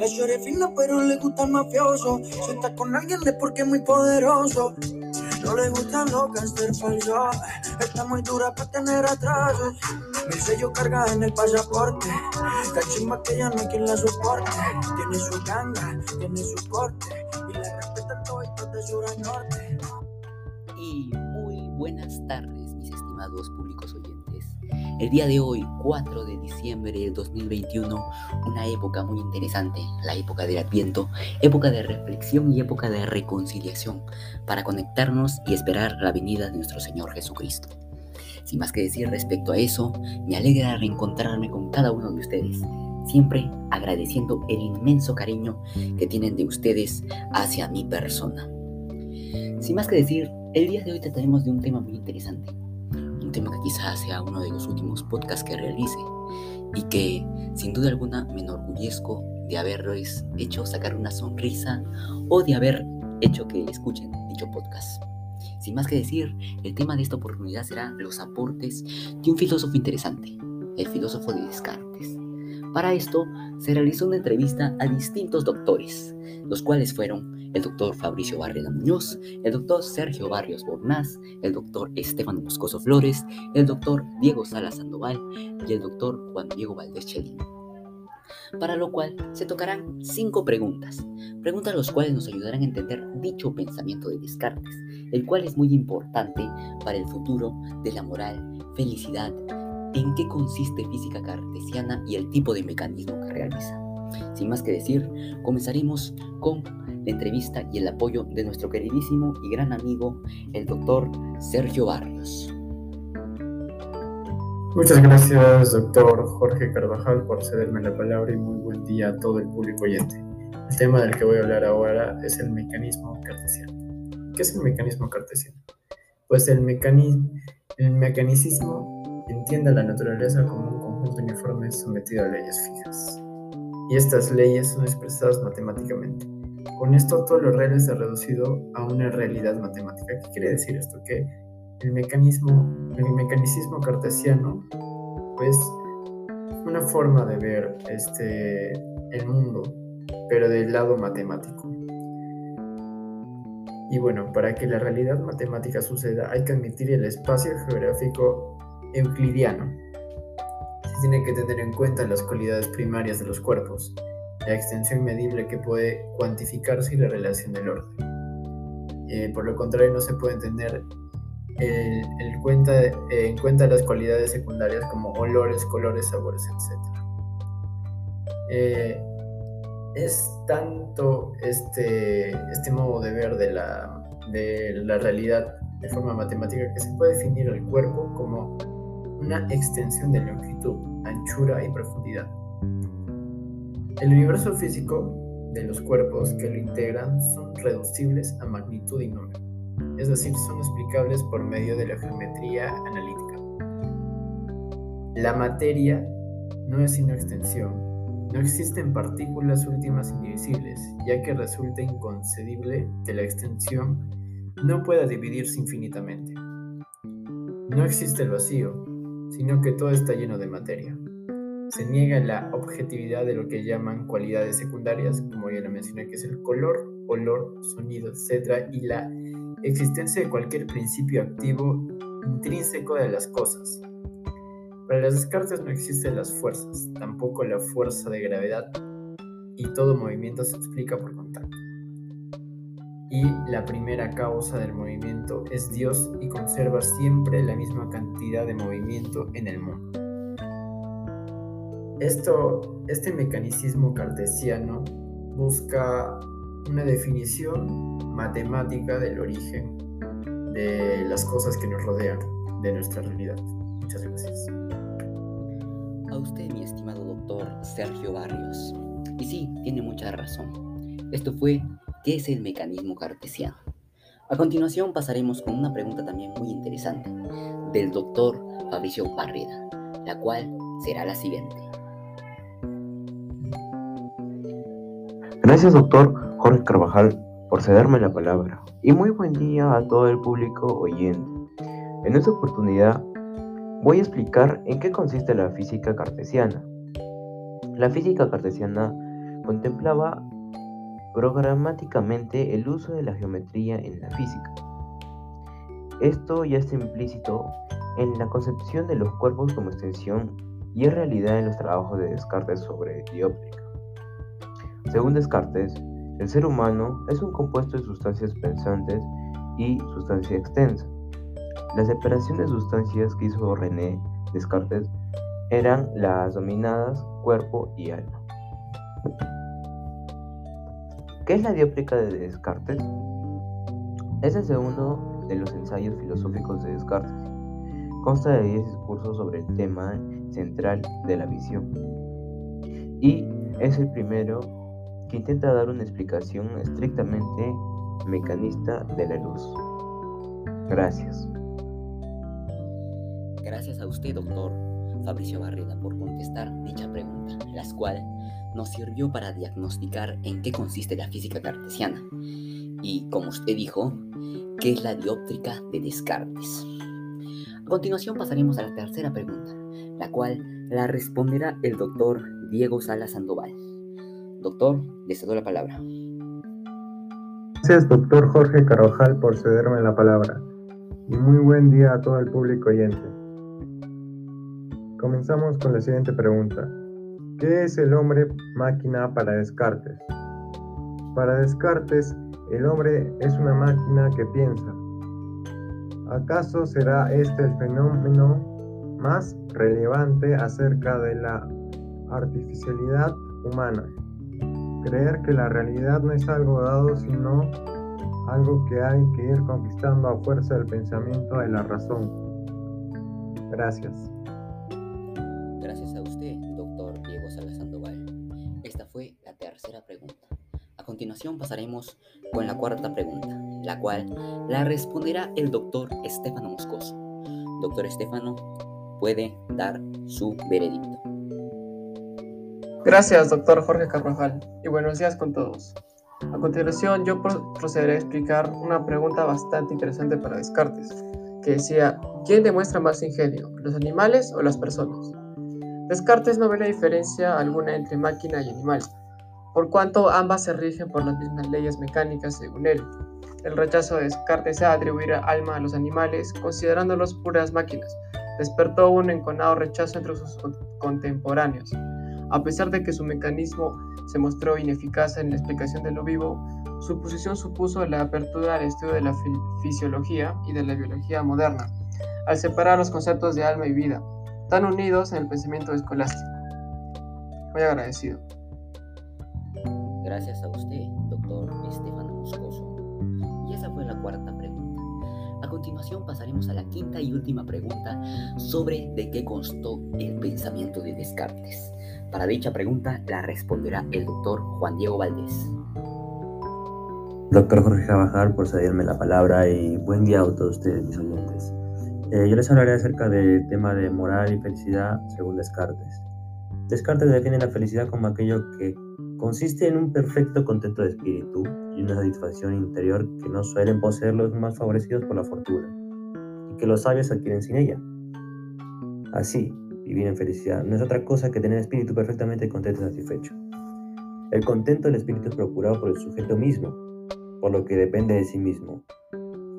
Eso eres fina, pero le gusta el mafioso. Si está con alguien es porque es muy poderoso. No le gustan los cáncer falsos. Está muy dura para tener atrasos. Mi sello carga en el pasaporte. La chimba que ya no hay quien la soporte. Tiene su ganga, tiene su corte. Y la respetan todos de sur a norte. Y muy buenas tardes, mis estimados públicos oyentes. El día de hoy, 4 de diciembre del 2021, una época muy interesante, la época del Adviento, época de reflexión y época de reconciliación, para conectarnos y esperar la venida de nuestro Señor Jesucristo. Sin más que decir respecto a eso, me alegra reencontrarme con cada uno de ustedes, siempre agradeciendo el inmenso cariño que tienen de ustedes hacia mi persona. Sin más que decir, el día de hoy trataremos de un tema muy interesante, tema que quizás sea uno de los últimos podcasts que realice y que sin duda alguna me enorgullezco de haberles hecho sacar una sonrisa o de haber hecho que escuchen dicho podcast. Sin más que decir, el tema de esta oportunidad será los aportes de un filósofo interesante, el filósofo de Descartes. Para esto se realizó una entrevista a distintos doctores, los cuales fueron el doctor Fabricio Barrera Muñoz, el doctor Sergio Barrios Bornaz, el doctor Esteban Moscoso Flores, el doctor Diego Sala Sandoval y el doctor Juan Diego Valdés Chelín. Para lo cual se tocarán cinco preguntas, preguntas las cuales nos ayudarán a entender dicho pensamiento de Descartes, el cual es muy importante para el futuro de la moral, felicidad, en qué consiste física cartesiana y el tipo de mecanismo que realiza. Sin más que decir, comenzaremos con la entrevista y el apoyo de nuestro queridísimo y gran amigo, el doctor Sergio Barrios. Muchas gracias, doctor Jorge Carvajal, por cederme la palabra y muy buen día a todo el público oyente. El tema del que voy a hablar ahora es el mecanismo cartesiano. ¿Qué es el mecanismo cartesiano? Pues el, mecanismo, el mecanicismo entiende a la naturaleza como un conjunto uniforme sometido a leyes fijas. Y estas leyes son expresadas matemáticamente. Con esto todo lo real está reducido a una realidad matemática. ¿Qué quiere decir esto? Que el mecanismo, el mecanicismo cartesiano, pues una forma de ver este, el mundo, pero del lado matemático. Y bueno, para que la realidad matemática suceda hay que admitir el espacio geográfico euclidiano. Se tiene que tener en cuenta las cualidades primarias de los cuerpos, la extensión medible que puede cuantificarse y la relación del orden. Eh, por lo contrario, no se puede entender el, cuenta, eh, en cuenta las cualidades secundarias como olores, colores, sabores, etc. Eh, es tanto este, este modo de ver de la, de la realidad de forma matemática que se puede definir el cuerpo como una extensión de longitud, anchura y profundidad. El universo físico de los cuerpos que lo integran son reducibles a magnitud y número, es decir, son explicables por medio de la geometría analítica. La materia no es sino extensión, no existen partículas últimas indivisibles, ya que resulta inconcebible que la extensión no pueda dividirse infinitamente. No existe el vacío, sino que todo está lleno de materia se niega la objetividad de lo que llaman cualidades secundarias, como ya lo mencioné, que es el color, olor, sonido, etc., y la existencia de cualquier principio activo intrínseco de las cosas. Para las Descartes no existen las fuerzas, tampoco la fuerza de gravedad, y todo movimiento se explica por contacto. Y la primera causa del movimiento es Dios y conserva siempre la misma cantidad de movimiento en el mundo. Esto, este mecanicismo cartesiano busca una definición matemática del origen de las cosas que nos rodean, de nuestra realidad. Muchas gracias. A usted, mi estimado doctor Sergio Barrios. Y sí, tiene mucha razón. Esto fue, ¿qué es el mecanismo cartesiano? A continuación pasaremos con una pregunta también muy interesante del doctor Fabricio Barrera, la cual será la siguiente. Gracias, doctor Jorge Carvajal, por cederme la palabra. Y muy buen día a todo el público oyente. En esta oportunidad voy a explicar en qué consiste la física cartesiana. La física cartesiana contemplaba programáticamente el uso de la geometría en la física. Esto ya está implícito en la concepción de los cuerpos como extensión y en realidad en los trabajos de Descartes sobre dióptrica. Según Descartes, el ser humano es un compuesto de sustancias pensantes y sustancia extensa. La separación de sustancias que hizo René Descartes eran las dominadas cuerpo y alma. ¿Qué es la dióptrica de Descartes? Es el segundo de los ensayos filosóficos de Descartes. Consta de 10 discursos sobre el tema central de la visión. Y es el primero que intenta dar una explicación estrictamente mecanista de la luz. Gracias. Gracias a usted, doctor Fabricio Barreda, por contestar dicha pregunta, la cual nos sirvió para diagnosticar en qué consiste la física cartesiana y, como usted dijo, qué es la dióptrica de Descartes. A continuación pasaremos a la tercera pregunta, la cual la responderá el doctor Diego Sala Sandoval. Doctor, le cedo la palabra. Gracias, doctor Jorge Carojal, por cederme la palabra. Y muy buen día a todo el público oyente. Comenzamos con la siguiente pregunta. ¿Qué es el hombre máquina para Descartes? Para Descartes, el hombre es una máquina que piensa. ¿Acaso será este el fenómeno más relevante acerca de la artificialidad humana? Creer que la realidad no es algo dado, sino algo que hay que ir conquistando a fuerza del pensamiento de la razón. Gracias. Gracias a usted, doctor Diego Salas Sandoval. Esta fue la tercera pregunta. A continuación pasaremos con la cuarta pregunta, la cual la responderá el doctor Estefano Moscoso. Doctor Estefano, puede dar su veredicto. Gracias, doctor Jorge Carvajal, y buenos días con todos. A continuación, yo procederé a explicar una pregunta bastante interesante para Descartes, que decía, ¿quién demuestra más ingenio, los animales o las personas? Descartes no ve la diferencia alguna entre máquina y animal, por cuanto ambas se rigen por las mismas leyes mecánicas según él. El rechazo de Descartes a atribuir alma a los animales, considerándolos puras máquinas, despertó un enconado rechazo entre sus contemporáneos. A pesar de que su mecanismo se mostró ineficaz en la explicación de lo vivo, su posición supuso la apertura al estudio de la fisiología y de la biología moderna, al separar los conceptos de alma y vida, tan unidos en el pensamiento escolástico. Muy agradecido. Gracias a usted, doctor Estefano Moscoso. Y esa fue la cuarta pregunta. A continuación pasaremos a la quinta y última pregunta sobre de qué constó el pensamiento de Descartes. Para dicha pregunta la responderá el doctor Juan Diego Valdés. Doctor Jorge Cabajal, por cederme la palabra y buen día a todos ustedes, mis oyentes. Eh, yo les hablaré acerca del tema de moral y felicidad según Descartes. Descartes define la felicidad como aquello que consiste en un perfecto contento de espíritu y una satisfacción interior que no suelen poseer los más favorecidos por la fortuna y que los sabios adquieren sin ella. Así, vivir en felicidad no es otra cosa que tener espíritu perfectamente contento y satisfecho. El contento del espíritu es procurado por el sujeto mismo, por lo que depende de sí mismo.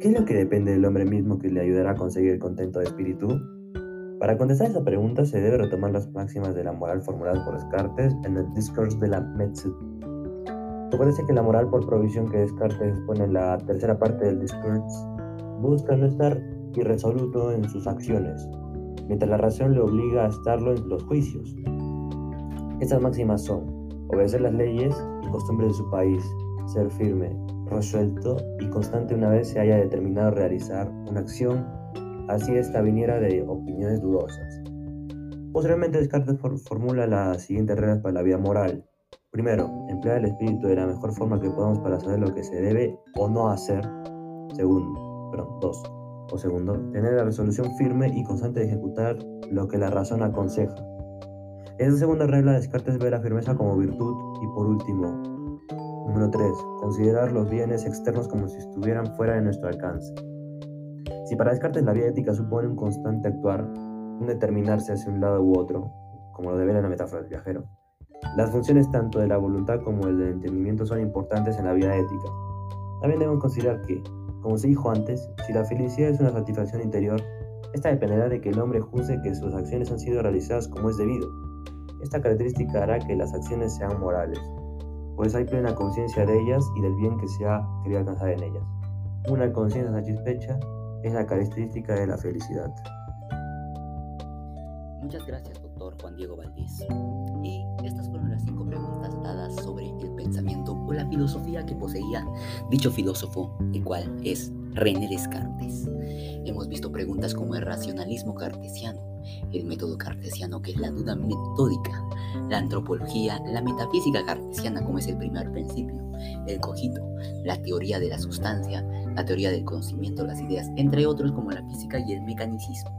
¿Qué es lo que depende del hombre mismo que le ayudará a conseguir el contento de espíritu? Para contestar esa pregunta se debe retomar las máximas de la moral formuladas por Descartes en el Discourse de la Metze. ¿Te parece que la moral por provisión que Descartes expone en la tercera parte del Discourse busca no estar irresoluto en sus acciones, mientras la razón le obliga a estarlo en los juicios. Estas máximas son obedecer las leyes y costumbres de su país, ser firme, resuelto y constante una vez se haya determinado realizar una acción, así esta viniera de opiniones dudosas. Posteriormente Descartes formula las siguientes reglas para la vida moral. Primero, emplear el espíritu de la mejor forma que podamos para saber lo que se debe o no hacer. Segundo, perdón, dos, o segundo, tener la resolución firme y constante de ejecutar lo que la razón aconseja. Esa segunda regla Descartes ve la firmeza como virtud y por último, Número 3. Considerar los bienes externos como si estuvieran fuera de nuestro alcance. Si para Descartes la vida ética supone un constante actuar, un determinarse hacia un lado u otro, como lo debe la metáfora del viajero, las funciones tanto de la voluntad como del entendimiento son importantes en la vida ética. También debemos considerar que, como se dijo antes, si la felicidad es una satisfacción interior, esta dependerá de que el hombre juzgue que sus acciones han sido realizadas como es debido. Esta característica hará que las acciones sean morales, pues hay plena conciencia de ellas y del bien que se ha querido alcanzar en ellas. Una conciencia satisfecha es la característica de la felicidad. Muchas gracias, doctor Juan Diego Valdés. Pensamiento o la filosofía que poseía dicho filósofo, el cual es René Descartes. Hemos visto preguntas como el racionalismo cartesiano, el método cartesiano que es la duda metódica, la antropología, la metafísica cartesiana como es el primer principio, el cogito, la teoría de la sustancia, la teoría del conocimiento, las ideas, entre otros como la física y el mecanicismo.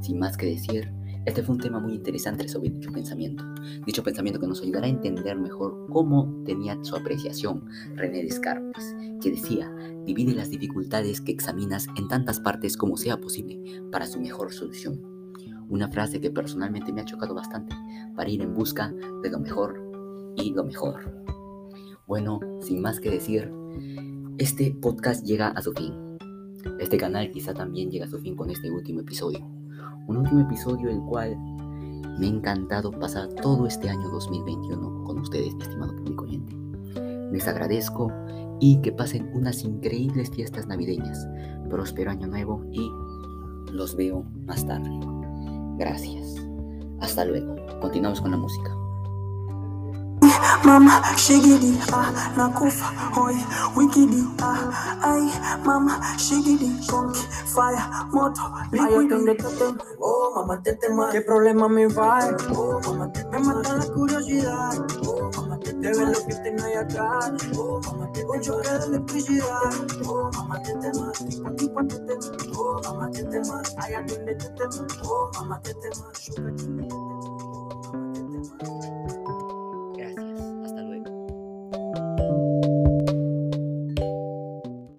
Sin más que decir, este fue un tema muy interesante sobre dicho pensamiento. Dicho pensamiento que nos ayudará a entender mejor cómo tenía su apreciación René Descartes, que decía, divide las dificultades que examinas en tantas partes como sea posible para su mejor solución. Una frase que personalmente me ha chocado bastante para ir en busca de lo mejor y lo mejor. Bueno, sin más que decir, este podcast llega a su fin. Este canal quizá también llega a su fin con este último episodio. Un último episodio el cual me ha encantado pasar todo este año 2021 con ustedes, mi estimado público oyente. Les agradezco y que pasen unas increíbles fiestas navideñas. Próspero año nuevo y los veo más tarde. Gracias. Hasta luego. Continuamos con la música. Mama shigidi ah nakufa hoi wikidi ah ai mama shigidi konki fire moto liquidi oh mamá te tema qué problema me va oh mamá te me mata la curiosidad. Oh mamá te te lo que tengo ahí acá. Oh mamá te un choque de electricidad. Oh mamá te tema aquí cuando te oh mamá te tema allá donde te oh te oh mamá te tema